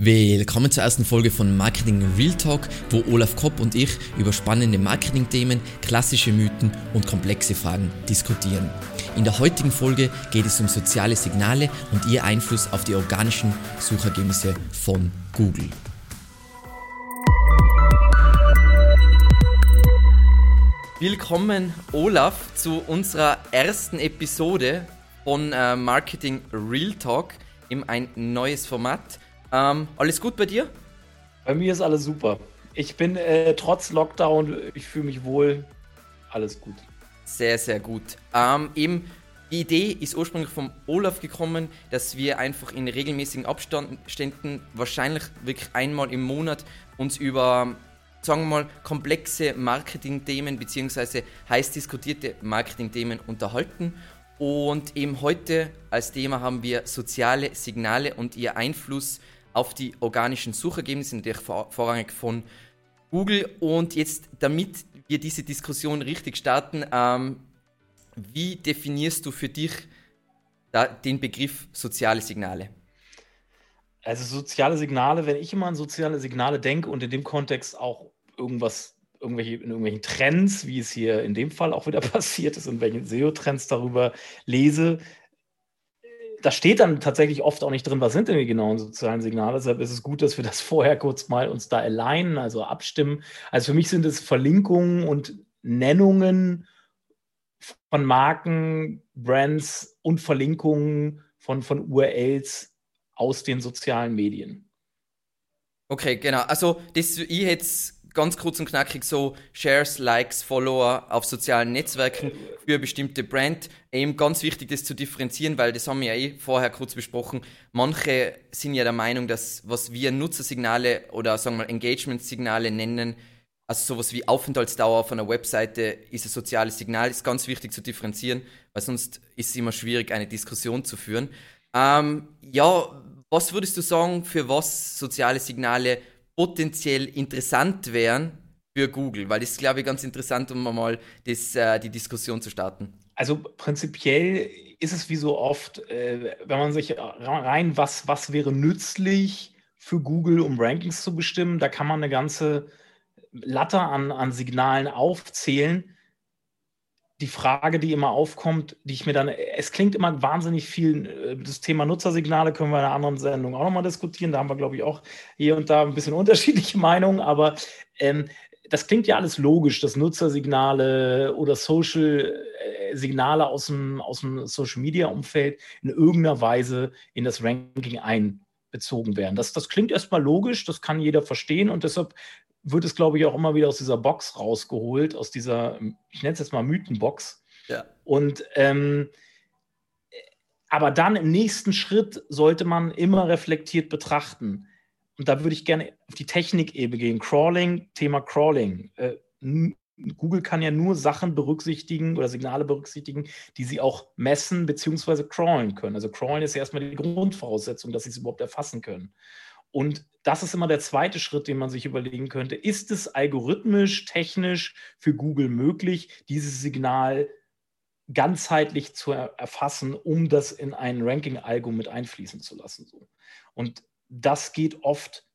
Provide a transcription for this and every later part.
Willkommen zur ersten Folge von Marketing Real Talk, wo Olaf Kopp und ich über spannende Marketingthemen, klassische Mythen und komplexe Fragen diskutieren. In der heutigen Folge geht es um soziale Signale und ihr Einfluss auf die organischen Suchergebnisse von Google. Willkommen, Olaf, zu unserer ersten Episode von äh, Marketing Real Talk, in ein neues Format. Ähm, alles gut bei dir? Bei mir ist alles super. Ich bin äh, trotz Lockdown, ich fühle mich wohl. Alles gut. Sehr, sehr gut. Ähm, eben, die Idee ist ursprünglich vom Olaf gekommen, dass wir einfach in regelmäßigen Abständen, wahrscheinlich wirklich einmal im Monat, uns über, sagen wir mal, komplexe Marketingthemen bzw. heiß diskutierte Marketingthemen unterhalten. Und eben heute als Thema haben wir soziale Signale und ihr Einfluss auf die organischen Suchergebnisse, natürlich vor, vorrangig von Google. Und jetzt, damit wir diese Diskussion richtig starten, ähm, wie definierst du für dich da, den Begriff soziale Signale? Also soziale Signale, wenn ich immer an soziale Signale denke und in dem Kontext auch irgendwas, irgendwelche, in irgendwelchen Trends, wie es hier in dem Fall auch wieder passiert ist, in welchen SEO-Trends darüber lese, da steht dann tatsächlich oft auch nicht drin, was sind denn die genauen sozialen Signale. Deshalb ist es gut, dass wir das vorher kurz mal uns da alignen, also abstimmen. Also für mich sind es Verlinkungen und Nennungen von Marken, Brands und Verlinkungen von, von URLs aus den sozialen Medien. Okay, genau. Also das, ich hätte ganz kurz und knackig so Shares, Likes, Follower auf sozialen Netzwerken für eine bestimmte Brand. Eben ganz wichtig, das zu differenzieren, weil das haben wir ja eh vorher kurz besprochen. Manche sind ja der Meinung, dass was wir Nutzersignale oder sagen wir Engagement-Signale nennen, also sowas wie Aufenthaltsdauer von einer Webseite ist ein soziales Signal, ist ganz wichtig zu differenzieren, weil sonst ist es immer schwierig, eine Diskussion zu führen. Ähm, ja, was würdest du sagen, für was soziale Signale potenziell interessant wären für Google? Weil das ist, glaube ich, ganz interessant, um mal das, äh, die Diskussion zu starten. Also prinzipiell ist es wie so oft, äh, wenn man sich rein, was, was wäre nützlich für Google, um Rankings zu bestimmen, da kann man eine ganze Latte an, an Signalen aufzählen die Frage, die immer aufkommt, die ich mir dann, es klingt immer wahnsinnig viel, äh, das Thema Nutzersignale können wir in einer anderen Sendung auch nochmal diskutieren. Da haben wir, glaube ich, auch hier und da ein bisschen unterschiedliche Meinungen, aber ähm, das klingt ja alles logisch, dass Nutzersignale oder Social-Signale äh, aus dem, aus dem Social-Media-Umfeld in irgendeiner Weise in das Ranking einbezogen werden. Das, das klingt erstmal logisch, das kann jeder verstehen und deshalb wird es, glaube ich, auch immer wieder aus dieser Box rausgeholt, aus dieser, ich nenne es jetzt mal Mythenbox. Ja. Und ähm, aber dann im nächsten Schritt sollte man immer reflektiert betrachten. Und da würde ich gerne auf die Technikebene gehen. Crawling, Thema Crawling. Äh, Google kann ja nur Sachen berücksichtigen oder Signale berücksichtigen, die sie auch messen bzw. crawlen können. Also crawlen ist ja erstmal die Grundvoraussetzung, dass sie es überhaupt erfassen können. Und das ist immer der zweite Schritt, den man sich überlegen könnte. Ist es algorithmisch, technisch für Google möglich, dieses Signal ganzheitlich zu erfassen, um das in ein Ranking-Algo mit einfließen zu lassen? Und das geht oft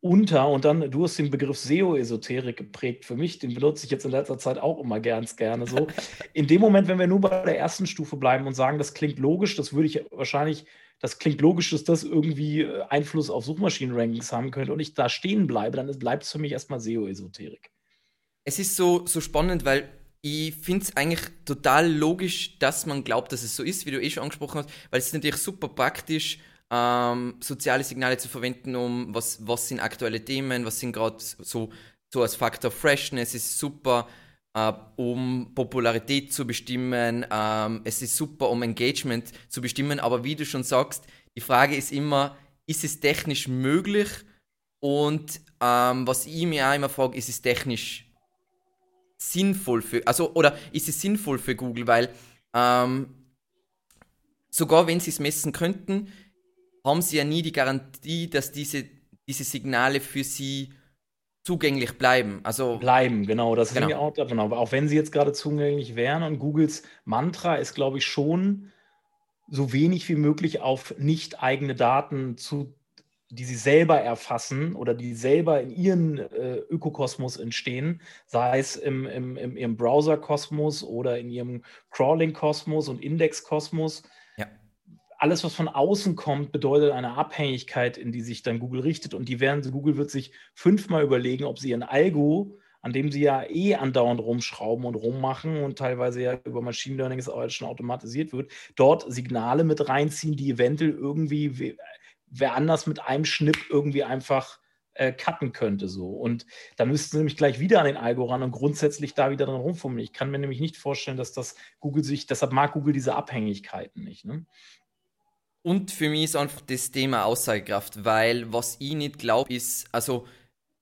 unter und dann, du hast den Begriff SEO-Esoterik geprägt für mich, den benutze ich jetzt in letzter Zeit auch immer ganz gerne so. In dem Moment, wenn wir nur bei der ersten Stufe bleiben und sagen, das klingt logisch, das würde ich wahrscheinlich das klingt logisch, dass das irgendwie äh, Einfluss auf Suchmaschinen-Rankings haben könnte und ich da stehen bleibe, dann bleibt es für mich erstmal SEO-Esoterik. Es ist so, so spannend, weil ich finde es eigentlich total logisch, dass man glaubt, dass es so ist, wie du eh schon angesprochen hast, weil es ist natürlich super praktisch, ähm, soziale Signale zu verwenden, um was, was sind aktuelle Themen, was sind gerade so, so als Faktor Freshness, ist super um Popularität zu bestimmen. Ähm, es ist super, um Engagement zu bestimmen. Aber wie du schon sagst, die Frage ist immer, ist es technisch möglich? Und ähm, was ich mir auch immer frage, ist es technisch sinnvoll für, also, oder ist es sinnvoll für Google? Weil ähm, sogar wenn sie es messen könnten, haben sie ja nie die Garantie, dass diese, diese Signale für sie zugänglich bleiben. Also bleiben, genau. Das genau. ist auch davon. Aber auch wenn sie jetzt gerade zugänglich wären und Googles Mantra ist, glaube ich, schon so wenig wie möglich auf nicht eigene Daten zu die sie selber erfassen oder die selber in ihren äh, Ökokosmos entstehen, sei es im, im, im ihrem Browser-Kosmos oder in ihrem Crawling-Kosmos und Index-Kosmos. Alles, was von außen kommt, bedeutet eine Abhängigkeit, in die sich dann Google richtet. Und die werden, Google wird sich fünfmal überlegen, ob sie ihren Algo, an dem sie ja eh andauernd rumschrauben und rummachen und teilweise ja über Machine Learning ist auch schon automatisiert wird, dort Signale mit reinziehen, die eventuell irgendwie wer anders mit einem Schnipp irgendwie einfach äh, cutten könnte. So. Und da müssten sie nämlich gleich wieder an den Algo ran und grundsätzlich da wieder dran rumfummeln. Ich kann mir nämlich nicht vorstellen, dass das Google sich, deshalb mag Google diese Abhängigkeiten nicht. Ne? Und für mich ist einfach das Thema Aussagekraft, weil was ich nicht glaube, ist, also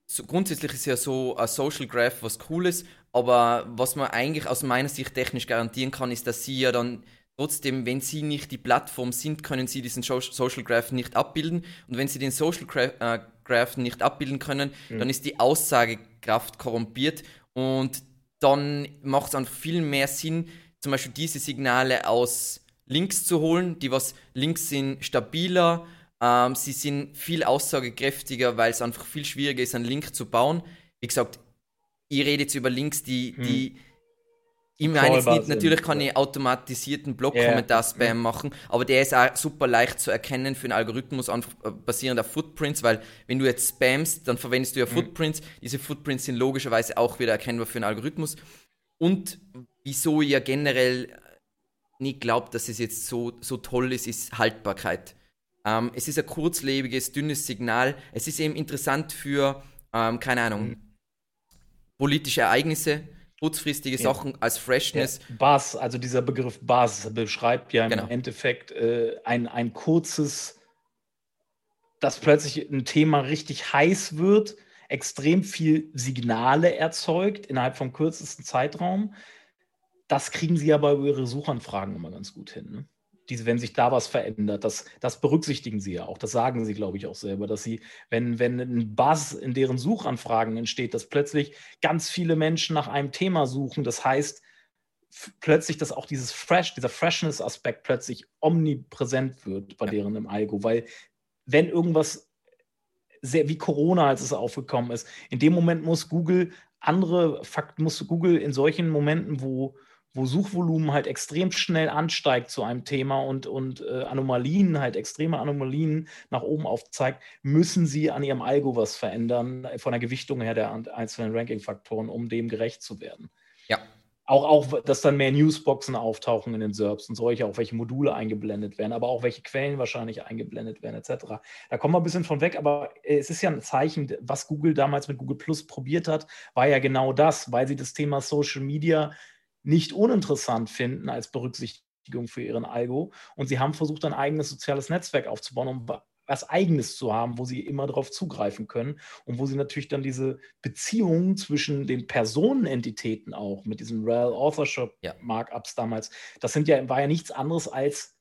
so grundsätzlich ist ja so ein Social Graph was Cooles, aber was man eigentlich aus meiner Sicht technisch garantieren kann, ist, dass sie ja dann Trotzdem, wenn Sie nicht die Plattform sind, können Sie diesen Social Graph nicht abbilden. Und wenn Sie den Social äh, Graph nicht abbilden können, mhm. dann ist die Aussagekraft korrumpiert. Und dann macht es einfach viel mehr Sinn, zum Beispiel diese Signale aus Links zu holen. Die was Links sind stabiler, ähm, sie sind viel aussagekräftiger, weil es einfach viel schwieriger ist, einen Link zu bauen. Wie gesagt, ich rede jetzt über Links, die, mhm. die ich meine jetzt nicht, natürlich kann ich automatisierten Blog-Kommentar-Spam yeah. machen, aber der ist auch super leicht zu erkennen für einen Algorithmus, äh, basierend auf Footprints, weil wenn du jetzt spamst, dann verwendest du ja mhm. Footprints. Diese Footprints sind logischerweise auch wieder erkennbar für einen Algorithmus. Und wieso ich ja generell nicht glaubt, dass es jetzt so, so toll ist, ist Haltbarkeit. Ähm, es ist ein kurzlebiges, dünnes Signal. Es ist eben interessant für, ähm, keine Ahnung, mhm. politische Ereignisse kurzfristige Sachen ja. als Freshness. Ja, Buzz, also dieser Begriff Buzz beschreibt ja genau. im Endeffekt äh, ein, ein kurzes, dass plötzlich ein Thema richtig heiß wird, extrem viel Signale erzeugt innerhalb vom kürzesten Zeitraum. Das kriegen sie aber über ihre Suchanfragen immer ganz gut hin. Ne? diese, wenn sich da was verändert, das, das berücksichtigen sie ja auch. Das sagen sie, glaube ich, auch selber, dass sie, wenn, wenn ein Buzz in deren Suchanfragen entsteht, dass plötzlich ganz viele Menschen nach einem Thema suchen. Das heißt, plötzlich, dass auch dieses Fresh, dieser Freshness-Aspekt plötzlich omnipräsent wird bei ja. deren im Algo, weil wenn irgendwas sehr wie Corona, als es aufgekommen ist, in dem Moment muss Google andere Fakten, muss Google in solchen Momenten, wo wo Suchvolumen halt extrem schnell ansteigt zu einem Thema und, und äh, Anomalien, halt extreme Anomalien nach oben aufzeigt, müssen sie an ihrem Algo was verändern, äh, von der Gewichtung her der einzelnen Ranking-Faktoren, um dem gerecht zu werden. Ja. Auch, auch, dass dann mehr Newsboxen auftauchen in den SERPs und solche, auch welche Module eingeblendet werden, aber auch welche Quellen wahrscheinlich eingeblendet werden, etc. Da kommen wir ein bisschen von weg, aber es ist ja ein Zeichen, was Google damals mit Google Plus probiert hat, war ja genau das, weil sie das Thema Social Media nicht uninteressant finden als Berücksichtigung für ihren Algo. Und sie haben versucht, ein eigenes soziales Netzwerk aufzubauen, um was Eigenes zu haben, wo sie immer darauf zugreifen können und wo sie natürlich dann diese Beziehungen zwischen den Personenentitäten auch mit diesen Real Authorship Markups ja. damals, das sind ja, war ja nichts anderes als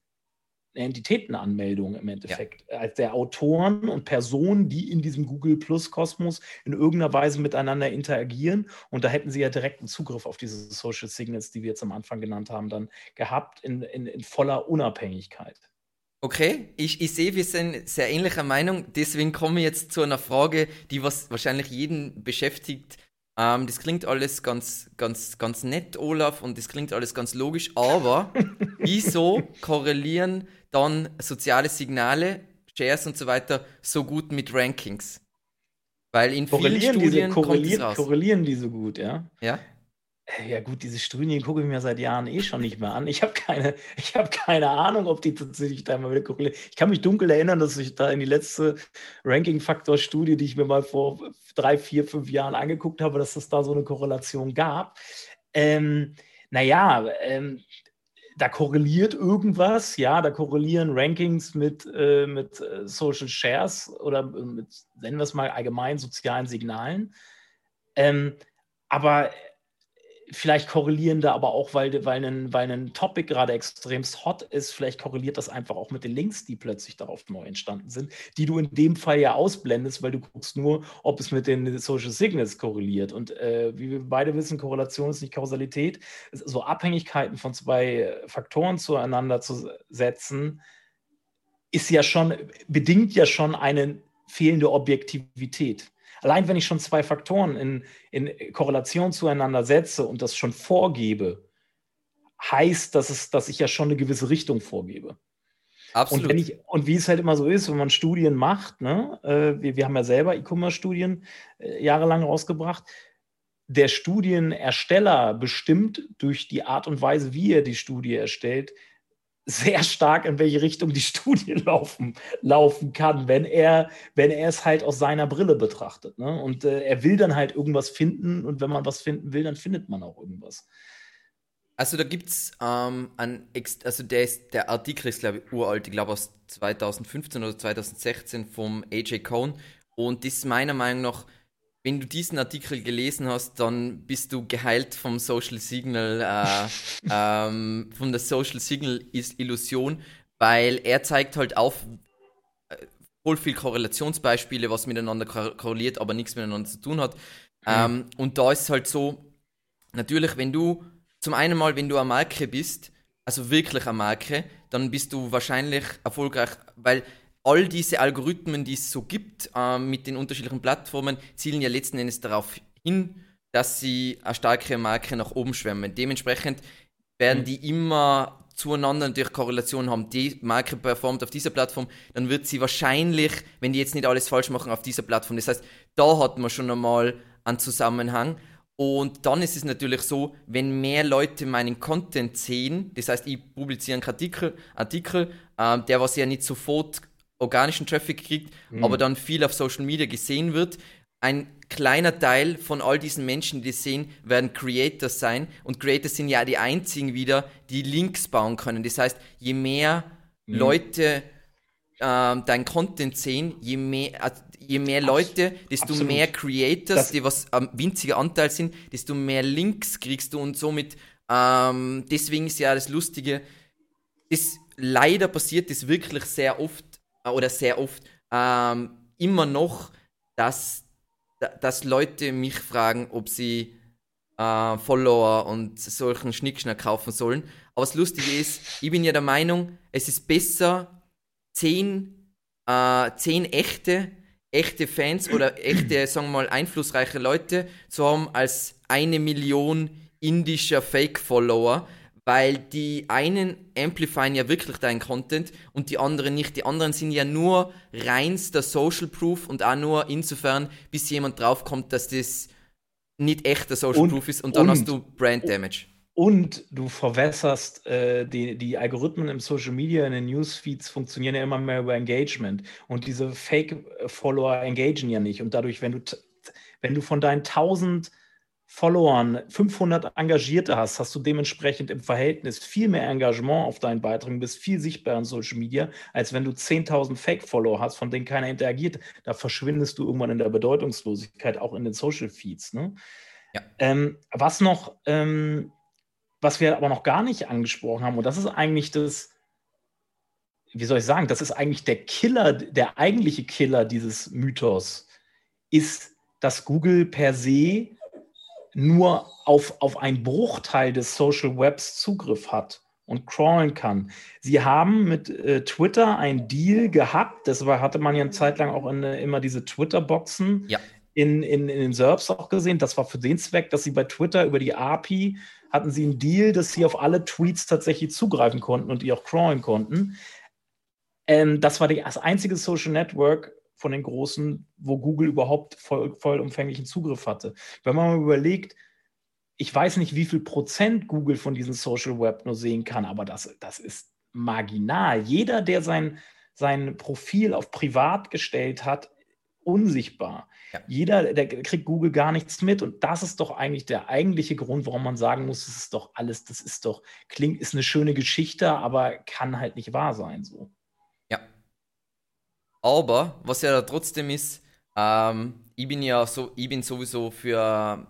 Entitätenanmeldung im Endeffekt. Ja. Als der Autoren und Personen, die in diesem Google Plus Kosmos in irgendeiner Weise miteinander interagieren. Und da hätten sie ja direkten Zugriff auf diese Social Signals, die wir jetzt am Anfang genannt haben, dann gehabt in, in, in voller Unabhängigkeit. Okay, ich, ich sehe, wir sind sehr ähnlicher Meinung. Deswegen komme ich jetzt zu einer Frage, die was wahrscheinlich jeden beschäftigt. Ähm, das klingt alles ganz, ganz, ganz nett, Olaf, und das klingt alles ganz logisch, aber wieso korrelieren dann soziale Signale, Shares und so weiter so gut mit Rankings? Weil in vielen Studien diese, kommt es raus. korrelieren die so gut, ja? Ja. Äh, ja gut, diese Studien gucke ich mir seit Jahren eh schon nicht mehr an. Ich habe keine, hab keine Ahnung, ob die tatsächlich da mal wieder korrelieren. Ich kann mich dunkel erinnern, dass ich da in die letzte Ranking-Faktor-Studie, die ich mir mal vor drei, vier, fünf Jahren angeguckt habe, dass es da so eine Korrelation gab. Ähm, naja, ähm, da korreliert irgendwas, ja, da korrelieren Rankings mit, äh, mit äh, Social Shares oder mit, nennen wir es mal allgemein, sozialen Signalen. Ähm, aber vielleicht korrelieren da aber auch, weil, weil, ein, weil ein Topic gerade extremst hot ist, vielleicht korreliert das einfach auch mit den Links, die plötzlich darauf neu entstanden sind, die du in dem Fall ja ausblendest, weil du guckst nur, ob es mit den Social Signals korreliert. Und äh, wie wir beide wissen, Korrelation ist nicht Kausalität. So Abhängigkeiten von zwei Faktoren zueinander zu setzen, ist ja schon, bedingt ja schon einen fehlende Objektivität. Allein wenn ich schon zwei Faktoren in, in Korrelation zueinander setze und das schon vorgebe, heißt, dass, es, dass ich ja schon eine gewisse Richtung vorgebe. Absolut. Und, ich, und, wie es halt immer so ist, wenn man Studien macht, ne, äh, wir, wir haben ja selber E-Commerce-Studien äh, jahrelang rausgebracht, der Studienersteller bestimmt durch die Art und Weise, wie er die Studie erstellt, sehr stark, in welche Richtung die Studie laufen, laufen kann, wenn er, wenn er es halt aus seiner Brille betrachtet. Ne? Und äh, er will dann halt irgendwas finden und wenn man was finden will, dann findet man auch irgendwas. Also da gibt es ähm, ein, also der, ist, der Artikel ist glaube ich uralt, ich glaube aus 2015 oder 2016 vom AJ Cohn und ist meiner Meinung nach wenn du diesen Artikel gelesen hast, dann bist du geheilt vom Social Signal, äh, ähm, von der Social Signal Illusion, weil er zeigt halt auf äh, voll viel Korrelationsbeispiele, was miteinander korreliert, aber nichts miteinander zu tun hat. Mhm. Ähm, und da ist es halt so, natürlich, wenn du zum einen mal, wenn du eine Marke bist, also wirklich eine Marke, dann bist du wahrscheinlich erfolgreich, weil all diese Algorithmen, die es so gibt äh, mit den unterschiedlichen Plattformen, zielen ja letzten Endes darauf hin, dass sie eine starke Marke nach oben schwemmen. Dementsprechend werden mhm. die immer zueinander durch Korrelation haben. Die Marke performt auf dieser Plattform, dann wird sie wahrscheinlich, wenn die jetzt nicht alles falsch machen, auf dieser Plattform. Das heißt, da hat man schon einmal einen Zusammenhang. Und dann ist es natürlich so, wenn mehr Leute meinen Content sehen, das heißt, ich publiziere einen Artikel, Artikel äh, der was ja nicht sofort organischen Traffic kriegt, mhm. aber dann viel auf Social Media gesehen wird. Ein kleiner Teil von all diesen Menschen, die das sehen, werden Creators sein. Und Creators sind ja die einzigen wieder, die Links bauen können. Das heißt, je mehr mhm. Leute äh, dein Content sehen, je mehr, äh, je mehr Leute, desto Absolut. mehr Creators, das die was ein ähm, winziger Anteil sind, desto mehr Links kriegst du und somit, ähm, deswegen ist ja das Lustige, das leider passiert das wirklich sehr oft oder sehr oft ähm, immer noch, dass, dass Leute mich fragen, ob sie äh, Follower und solchen Schnickschnack kaufen sollen. Aber das Lustige ist, ich bin ja der Meinung, es ist besser, zehn, äh, zehn echte, echte Fans oder echte, sagen wir mal, einflussreiche Leute zu haben, als eine Million indischer Fake-Follower, weil die einen amplifieren ja wirklich deinen Content und die anderen nicht. Die anderen sind ja nur reinster Social Proof und auch nur insofern, bis jemand draufkommt, dass das nicht echter Social und, Proof ist und dann und, hast du Brand Damage. Und du verwässerst äh, die, die Algorithmen im Social Media, in den Newsfeeds funktionieren ja immer mehr über Engagement. Und diese Fake-Follower engagen ja nicht. Und dadurch, wenn du, wenn du von deinen 1000 Followern 500 Engagierte hast, hast du dementsprechend im Verhältnis viel mehr Engagement auf deinen Beiträgen, bist viel sichtbarer in Social Media, als wenn du 10.000 Fake-Follower hast, von denen keiner interagiert. Da verschwindest du irgendwann in der Bedeutungslosigkeit, auch in den Social Feeds. Ne? Ja. Ähm, was noch, ähm, was wir aber noch gar nicht angesprochen haben, und das ist eigentlich das, wie soll ich sagen, das ist eigentlich der Killer, der eigentliche Killer dieses Mythos, ist, dass Google per se nur auf, auf einen Bruchteil des Social Webs Zugriff hat und crawlen kann. Sie haben mit äh, Twitter einen Deal gehabt, das war, hatte man ja eine Zeit lang auch in, immer diese Twitter-Boxen ja. in, in, in den SERPs auch gesehen. Das war für den Zweck, dass sie bei Twitter über die API hatten sie einen Deal, dass sie auf alle Tweets tatsächlich zugreifen konnten und die auch crawlen konnten. Ähm, das war die, das einzige Social Network, von den großen, wo Google überhaupt voll, vollumfänglichen Zugriff hatte. Wenn man mal überlegt, ich weiß nicht, wie viel Prozent Google von diesem Social Web nur sehen kann, aber das, das ist marginal. Jeder, der sein, sein Profil auf privat gestellt hat, unsichtbar. Ja. Jeder, der kriegt Google gar nichts mit. Und das ist doch eigentlich der eigentliche Grund, warum man sagen muss, das ist doch alles, das ist doch, klingt, ist eine schöne Geschichte, aber kann halt nicht wahr sein so. Aber was ja trotzdem ist, ähm, ich bin ja so, ich bin sowieso für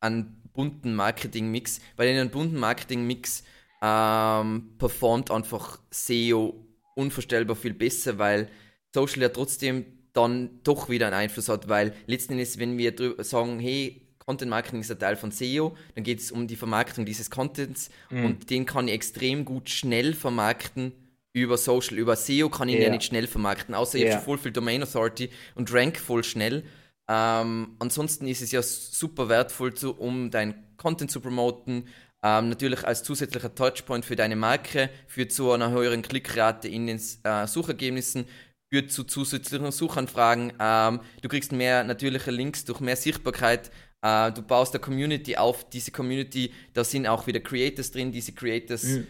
einen bunten Marketing-Mix, weil in einem bunten Marketing-Mix ähm, performt einfach SEO unvorstellbar viel besser, weil Social ja trotzdem dann doch wieder einen Einfluss hat, weil letzten Endes, wenn wir sagen, hey, Content Marketing ist ein Teil von SEO, dann geht es um die Vermarktung dieses Contents mhm. und den kann ich extrem gut schnell vermarkten über Social, über SEO kann ich yeah. ja nicht schnell vermarkten, außer yeah. ich habe schon voll viel Domain Authority und rank voll schnell. Ähm, ansonsten ist es ja super wertvoll, zu, um dein Content zu promoten, ähm, natürlich als zusätzlicher Touchpoint für deine Marke, führt zu einer höheren Klickrate in den äh, Suchergebnissen, führt zu zusätzlichen Suchanfragen. Ähm, du kriegst mehr natürliche Links durch mehr Sichtbarkeit. Äh, du baust eine Community auf. Diese Community, da sind auch wieder Creators drin. Diese Creators mhm.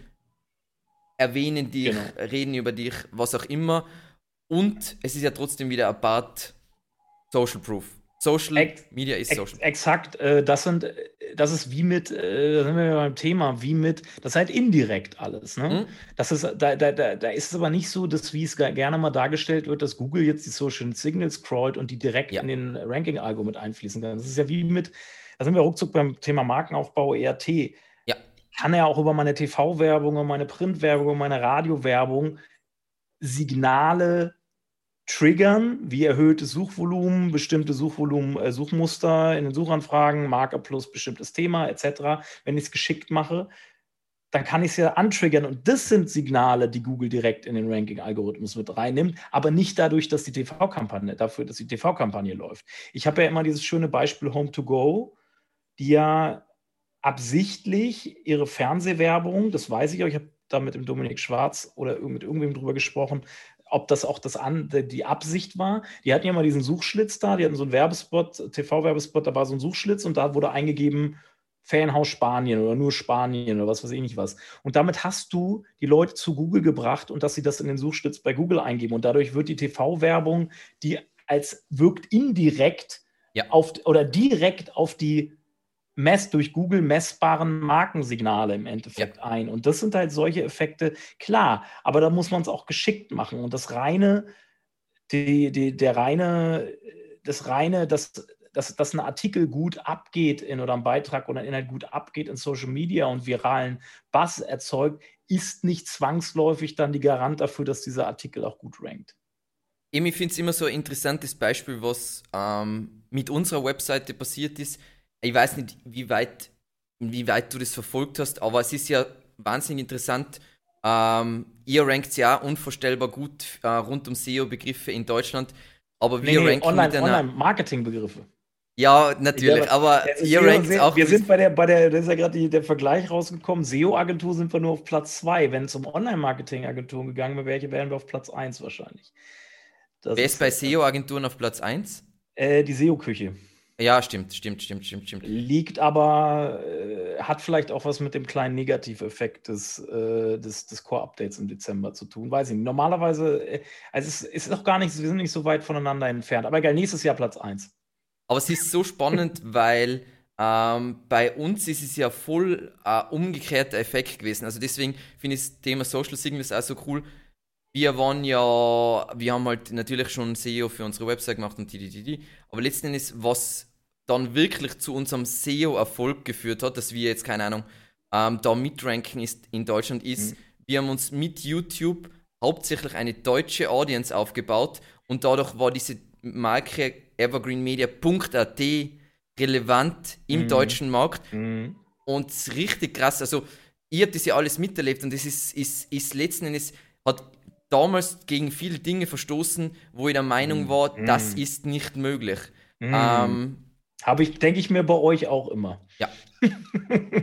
Erwähnen dich, genau. reden über dich, was auch immer. Und es ist ja trotzdem wieder ein Part Social Proof. Social ex Media ist Social. Exakt, äh, das sind, äh, das ist wie mit, äh, da sind wir beim Thema, wie mit, das ist halt indirekt alles. Ne? Mhm. Das ist, da, da, da, da ist es aber nicht so, dass wie es gerne mal dargestellt wird, dass Google jetzt die Social Signals scrollt und die direkt ja. in den Ranking-Algo mit einfließen kann. Das ist ja wie mit, da sind wir ruckzuck beim Thema Markenaufbau ERT. Ja. Kann er auch über meine TV-Werbung, meine Print-Werbung, meine Radio-Werbung Signale triggern, wie erhöhtes Suchvolumen, bestimmte Suchvolumen, äh, Suchmuster in den Suchanfragen, Marker plus bestimmtes Thema etc. Wenn ich es geschickt mache, dann kann ich es ja antriggern und das sind Signale, die Google direkt in den Ranking-Algorithmus mit reinnimmt, aber nicht dadurch, dass die TV-Kampagne, dafür, dass die TV-Kampagne läuft. Ich habe ja immer dieses schöne Beispiel Home to Go, die ja absichtlich ihre Fernsehwerbung, das weiß ich auch, ich habe da mit dem Dominik Schwarz oder mit irgendwem drüber gesprochen, ob das auch das an, die Absicht war. Die hatten ja mal diesen Suchschlitz da, die hatten so einen Werbespot, TV-Werbespot, da war so ein Suchschlitz und da wurde eingegeben, Fanhaus Spanien oder nur Spanien oder was weiß ich nicht was. Und damit hast du die Leute zu Google gebracht und dass sie das in den Suchschlitz bei Google eingeben. Und dadurch wird die TV-Werbung, die als wirkt indirekt ja. auf oder direkt auf die mess durch Google messbaren Markensignale im Endeffekt ja. ein. Und das sind halt solche Effekte, klar, aber da muss man es auch geschickt machen. Und das reine, die, die, der reine, das reine, dass, dass, dass ein Artikel gut abgeht in, oder ein Beitrag oder ein Inhalt gut abgeht in Social Media und viralen Buzz erzeugt, ist nicht zwangsläufig dann die Garant dafür, dass dieser Artikel auch gut rankt. Ich finde es immer so ein interessantes Beispiel, was ähm, mit unserer Webseite passiert ist ich weiß nicht, wie weit, inwieweit du das verfolgt hast, aber es ist ja wahnsinnig interessant. Ähm, ihr rankt ja unvorstellbar gut äh, rund um SEO-Begriffe in Deutschland, aber wir nee, ranken online, mit einer... Online-Marketing-Begriffe. Ja, natürlich, glaube, aber ihr rankt sehr, auch. Wir sind bei der, bei der, da ist ja gerade der Vergleich rausgekommen. SEO-Agentur sind wir nur auf Platz 2. Wenn es um Online-Marketing-Agenturen gegangen wäre, welche wären wir auf Platz 1 wahrscheinlich. Das Wer ist, ist bei SEO-Agenturen auf Platz 1? Äh, die SEO-Küche. Ja, stimmt, stimmt, stimmt, stimmt, stimmt. Liegt aber, äh, hat vielleicht auch was mit dem kleinen Negativeffekt des, äh, des, des Core-Updates im Dezember zu tun. Weiß ich nicht. Normalerweise, äh, also es ist noch gar nicht, wir sind nicht so weit voneinander entfernt. Aber egal, nächstes Jahr Platz 1. Aber es ist so spannend, weil ähm, bei uns ist es ja voll äh, umgekehrter Effekt gewesen. Also deswegen finde ich das Thema Social Signals auch so cool. Wir waren ja, wir haben halt natürlich schon SEO für unsere Website gemacht und die, die, die, die. Aber letzten Endes, was dann wirklich zu unserem SEO-Erfolg geführt hat, dass wir jetzt, keine Ahnung, ähm, da mitranken ist in Deutschland, ist, mhm. wir haben uns mit YouTube hauptsächlich eine deutsche Audience aufgebaut und dadurch war diese Marke evergreenmedia.at relevant im mhm. deutschen Markt mhm. und richtig krass. Also, ihr habt das ja alles miterlebt und das ist, ist, ist letzten Endes, hat damals gegen viele Dinge verstoßen, wo ich der Meinung mhm. war, das mhm. ist nicht möglich. Mhm. Ähm, habe ich, denke ich mir bei euch auch immer. Ja.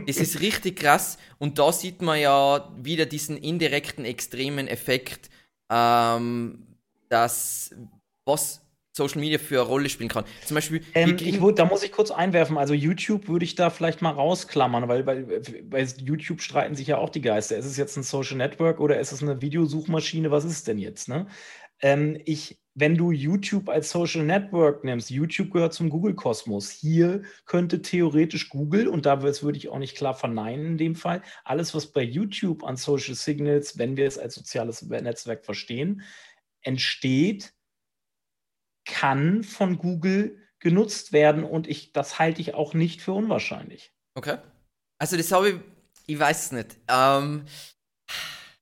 es ist richtig krass und da sieht man ja wieder diesen indirekten extremen Effekt, ähm, dass was Social Media für eine Rolle spielen kann. Zum Beispiel. Ähm, ich, da muss ich kurz einwerfen. Also YouTube würde ich da vielleicht mal rausklammern, weil bei, bei YouTube streiten sich ja auch die Geister. Ist es jetzt ein Social Network oder ist es eine Videosuchmaschine? Was ist es denn jetzt? Ne? Ähm, ich wenn du YouTube als Social Network nimmst, YouTube gehört zum Google-Kosmos. Hier könnte theoretisch Google, und da würde ich auch nicht klar verneinen in dem Fall, alles, was bei YouTube an Social Signals, wenn wir es als soziales Netzwerk verstehen, entsteht, kann von Google genutzt werden. Und ich, das halte ich auch nicht für unwahrscheinlich. Okay. Also das habe ich, ich weiß es nicht. Ähm,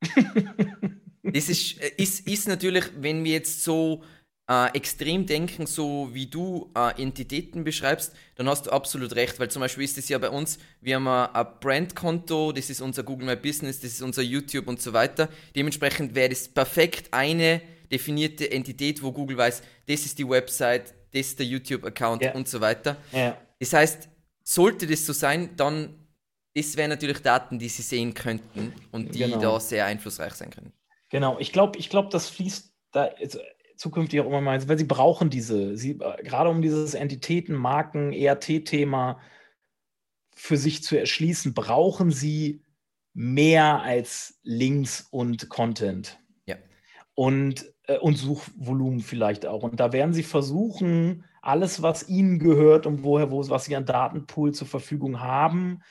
Das ist, äh, ist, ist natürlich, wenn wir jetzt so äh, extrem denken, so wie du äh, Entitäten beschreibst, dann hast du absolut recht, weil zum Beispiel ist es ja bei uns, wir haben ein Brandkonto, das ist unser Google My Business, das ist unser YouTube und so weiter. Dementsprechend wäre das perfekt eine definierte Entität, wo Google weiß, das ist die Website, das ist der YouTube-Account ja. und so weiter. Ja. Das heißt, sollte das so sein, dann das wären natürlich Daten, die sie sehen könnten und die genau. da sehr einflussreich sein können. Genau, ich glaube, ich glaube, das fließt da also, zukünftig auch immer mal, weil sie brauchen diese, sie, gerade um dieses Entitäten, Marken, ERT-Thema für sich zu erschließen, brauchen sie mehr als Links und Content. Ja. Und, äh, und Suchvolumen vielleicht auch. Und da werden sie versuchen, alles, was ihnen gehört und woher, wo, was sie an Datenpool zur Verfügung haben,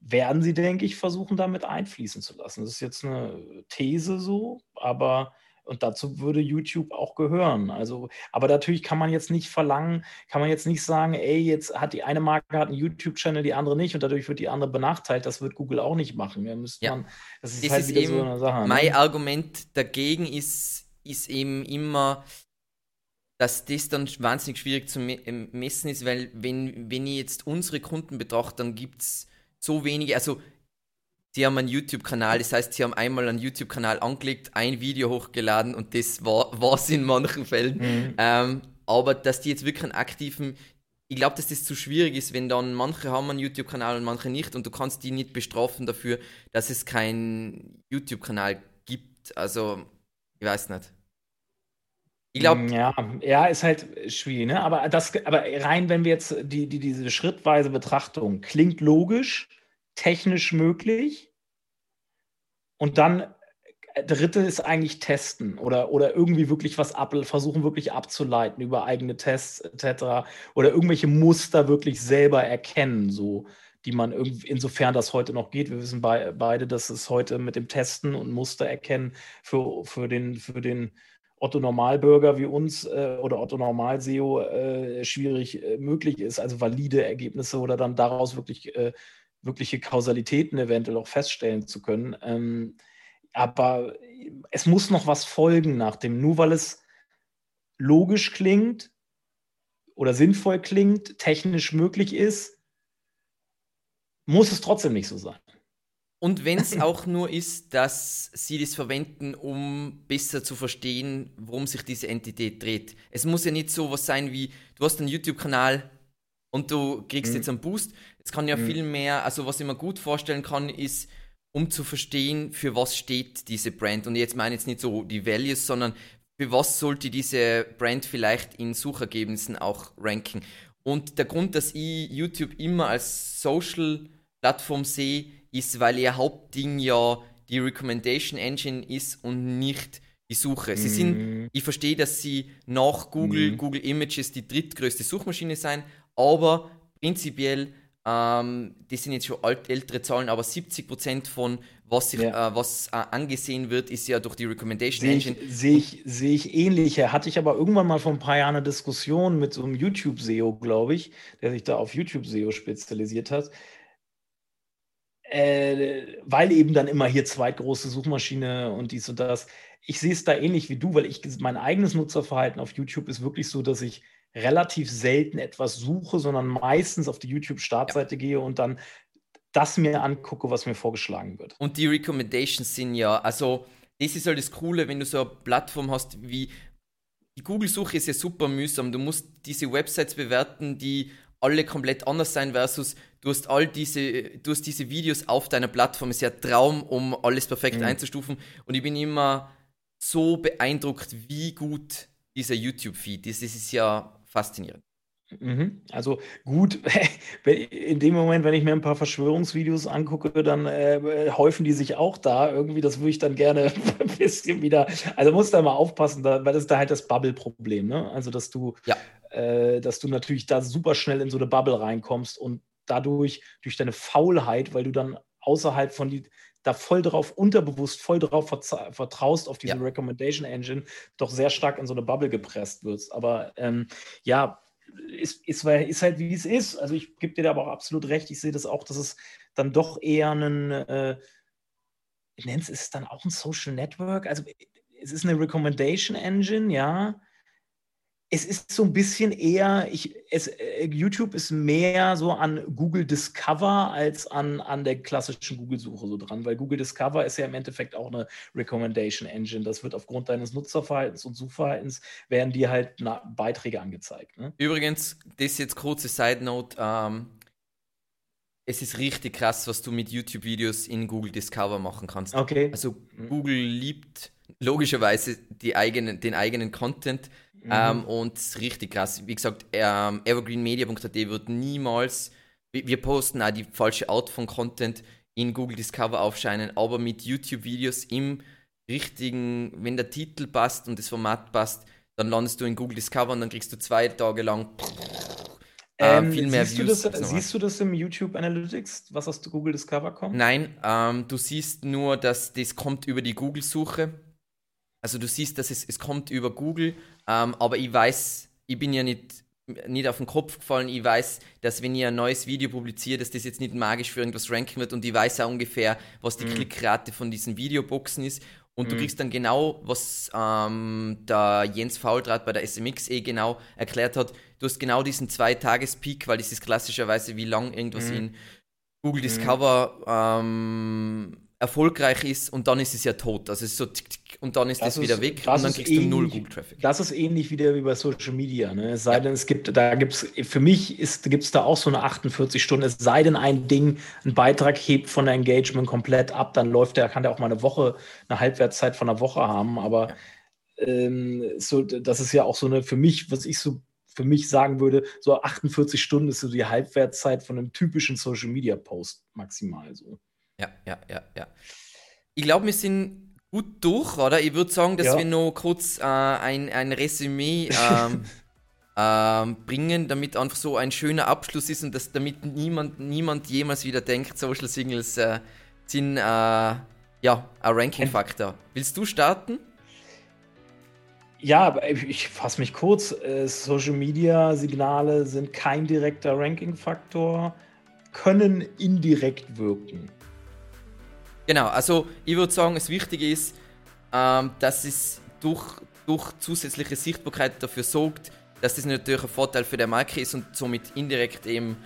werden sie, denke ich, versuchen, damit einfließen zu lassen. Das ist jetzt eine These so, aber und dazu würde YouTube auch gehören. Also, aber natürlich kann man jetzt nicht verlangen, kann man jetzt nicht sagen, ey, jetzt hat die eine Marke hat einen YouTube-Channel, die andere nicht und dadurch wird die andere benachteiligt. Das wird Google auch nicht machen. Ja, man, das ist das halt ist wieder so eine Sache. Ne? Mein ne? Argument dagegen ist, ist eben immer, dass das dann wahnsinnig schwierig zu ähm, messen ist, weil wenn, wenn ich jetzt unsere Kunden betrachte, dann gibt es so wenige, also sie haben einen YouTube-Kanal, das heißt, sie haben einmal einen YouTube-Kanal angelegt, ein Video hochgeladen und das war es in manchen Fällen. Mhm. Ähm, aber dass die jetzt wirklich einen aktiven, ich glaube, dass das zu schwierig ist, wenn dann manche haben einen YouTube-Kanal und manche nicht und du kannst die nicht bestrafen dafür, dass es keinen YouTube-Kanal gibt. Also, ich weiß nicht. Ich glaube. Ja, ja, ist halt schwierig, ne? Aber das, aber rein, wenn wir jetzt die, die, diese schrittweise Betrachtung klingt logisch, technisch möglich. Und dann äh, dritte ist eigentlich testen oder, oder irgendwie wirklich was ab, versuchen wirklich abzuleiten über eigene Tests etc. Oder irgendwelche Muster wirklich selber erkennen, so die man irgendwie, insofern das heute noch geht. Wir wissen be beide, dass es heute mit dem Testen und Muster erkennen für, für den, für den Otto Normalbürger wie uns äh, oder Otto Normal SEO äh, schwierig äh, möglich ist, also valide Ergebnisse oder dann daraus wirklich äh, wirkliche Kausalitäten eventuell auch feststellen zu können. Ähm, aber es muss noch was folgen nach dem, nur weil es logisch klingt oder sinnvoll klingt, technisch möglich ist, muss es trotzdem nicht so sein. Und wenn es auch nur ist, dass sie das verwenden, um besser zu verstehen, worum sich diese Entität dreht. Es muss ja nicht so was sein wie, du hast einen YouTube-Kanal und du kriegst mhm. jetzt einen Boost. Es kann ja mhm. viel mehr, also was ich mir gut vorstellen kann, ist, um zu verstehen, für was steht diese Brand. Und jetzt meine ich jetzt nicht so die Values, sondern für was sollte diese Brand vielleicht in Suchergebnissen auch ranken. Und der Grund, dass ich YouTube immer als Social-Plattform sehe, ist, weil ihr Hauptding ja die Recommendation Engine ist und nicht die Suche. Sie sind, mhm. ich verstehe, dass sie nach Google, mm. Google Images die drittgrößte Suchmaschine sein, aber prinzipiell, ähm, das sind jetzt schon alt, ältere Zahlen, aber 70% von was, sich, ja. äh, was äh, angesehen wird, ist ja durch die Recommendation Engine. Sehe ich, seh ich ähnliche. Hatte ich aber irgendwann mal vor ein paar Jahren eine Diskussion mit so einem YouTube-SEO, glaube ich, der sich da auf YouTube-SEO spezialisiert hat. Äh, weil eben dann immer hier zweitgroße Suchmaschine und dies und das. Ich sehe es da ähnlich wie du, weil ich mein eigenes Nutzerverhalten auf YouTube ist wirklich so, dass ich relativ selten etwas suche, sondern meistens auf die YouTube-Startseite ja. gehe und dann das mir angucke, was mir vorgeschlagen wird. Und die Recommendations sind ja, also das ist halt das Coole, wenn du so eine Plattform hast wie die Google-Suche ist ja super mühsam. Du musst diese Websites bewerten, die alle komplett anders sein versus du hast all diese, du hast diese Videos auf deiner Plattform. Ist ja Traum, um alles perfekt mhm. einzustufen. Und ich bin immer so beeindruckt, wie gut dieser YouTube-Feed ist. Das ist ja faszinierend. Mhm. Also gut, in dem Moment, wenn ich mir ein paar Verschwörungsvideos angucke, dann äh, häufen die sich auch da. Irgendwie, das würde ich dann gerne ein bisschen wieder. Also muss da mal aufpassen, da, weil das ist da halt das Bubble-Problem, ne? Also dass du, ja. Äh, dass du natürlich da super schnell in so eine Bubble reinkommst und dadurch durch deine Faulheit, weil du dann außerhalb von die da voll drauf, unterbewusst voll drauf vertraust auf diese ja. Recommendation Engine, doch sehr stark in so eine Bubble gepresst wirst. Aber ähm, ja, ist, ist, ist halt wie es ist. Also ich gebe dir da aber auch absolut recht. Ich sehe das auch, dass es dann doch eher ein, äh, ich nenne es, ist dann auch ein Social Network. Also es ist eine Recommendation Engine, ja. Es ist so ein bisschen eher, ich, es, äh, YouTube ist mehr so an Google Discover als an, an der klassischen Google-Suche so dran, weil Google Discover ist ja im Endeffekt auch eine Recommendation Engine. Das wird aufgrund deines Nutzerverhaltens und Suchverhaltens werden dir halt na, Beiträge angezeigt. Ne? Übrigens, das jetzt kurze Side Note. Ähm, es ist richtig krass, was du mit YouTube-Videos in Google Discover machen kannst. Okay. Also mhm. Google liebt logischerweise die eigenen, den eigenen Content Mhm. Ähm, und richtig krass. Wie gesagt, ähm, evergreenmedia.at wird niemals, wir, posten auch die falsche Art von Content in Google Discover aufscheinen, aber mit YouTube-Videos im richtigen, wenn der Titel passt und das Format passt, dann landest du in Google Discover und dann kriegst du zwei Tage lang äh, ähm, viel mehr siehst Views. Du das, siehst du das im YouTube Analytics, was aus Google Discover kommt? Nein, ähm, du siehst nur, dass das kommt über die Google-Suche. Also du siehst, dass es, es kommt über Google, ähm, aber ich weiß, ich bin ja nicht, nicht auf den Kopf gefallen. Ich weiß, dass wenn ihr ein neues Video publiziert, dass das jetzt nicht magisch für irgendwas ranken wird und ich weiß auch ungefähr, was die mhm. Klickrate von diesen Videoboxen ist. Und mhm. du kriegst dann genau, was ähm, der Jens Fauldraht bei der SMX eh genau erklärt hat. Du hast genau diesen Zwei-Tages-Peak, weil das ist klassischerweise, wie lang irgendwas mhm. in Google mhm. Discover ähm, erfolgreich ist und dann ist es ja tot. Also es ist so tick, tick, und dann ist das, das wieder weg und dann kriegst ähnlich, du null Google Traffic. Das ist ähnlich wieder wie bei Social Media. Ne? Es sei ja. denn, es gibt, da gibt es, für mich gibt es da auch so eine 48 Stunden, es sei denn, ein Ding, ein Beitrag hebt von der Engagement komplett ab, dann läuft der, kann der auch mal eine Woche, eine Halbwertszeit von einer Woche haben, aber ja. ähm, so, das ist ja auch so eine, für mich, was ich so für mich sagen würde, so 48 Stunden ist so die Halbwertszeit von einem typischen Social Media Post maximal so. Ja, ja, ja, ja. Ich glaube, wir sind gut durch, oder? Ich würde sagen, dass ja. wir noch kurz äh, ein, ein Resümee ähm, ähm, bringen, damit einfach so ein schöner Abschluss ist und dass damit niemand, niemand jemals wieder denkt, Social Signals äh, sind äh, ja ein Ranking-Faktor. Willst du starten? Ja, ich, ich fasse mich kurz. Äh, Social Media Signale sind kein direkter Ranking-Faktor, können indirekt wirken. Genau, also ich würde sagen, das Wichtige ist, ähm, dass es durch, durch zusätzliche Sichtbarkeit dafür sorgt, dass das natürlich ein Vorteil für der Marke ist und somit indirekt eben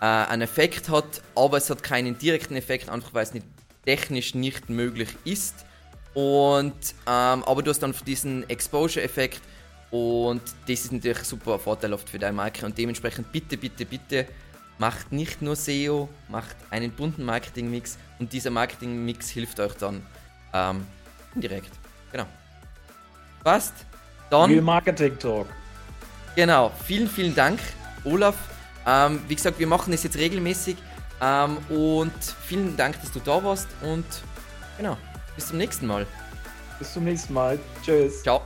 äh, einen Effekt hat, aber es hat keinen direkten Effekt, einfach weil es nicht technisch nicht möglich ist. Und ähm, aber du hast dann diesen Exposure-Effekt und das ist natürlich super vorteilhaft für deine Marke und dementsprechend bitte, bitte, bitte macht nicht nur SEO, macht einen bunten Marketingmix und dieser Marketingmix hilft euch dann ähm, indirekt. Genau. Passt. Dann. Real Marketing Talk. Genau. Vielen, vielen Dank, Olaf. Ähm, wie gesagt, wir machen es jetzt regelmäßig. Ähm, und vielen Dank, dass du da warst. Und genau, bis zum nächsten Mal. Bis zum nächsten Mal. Tschüss. Ciao.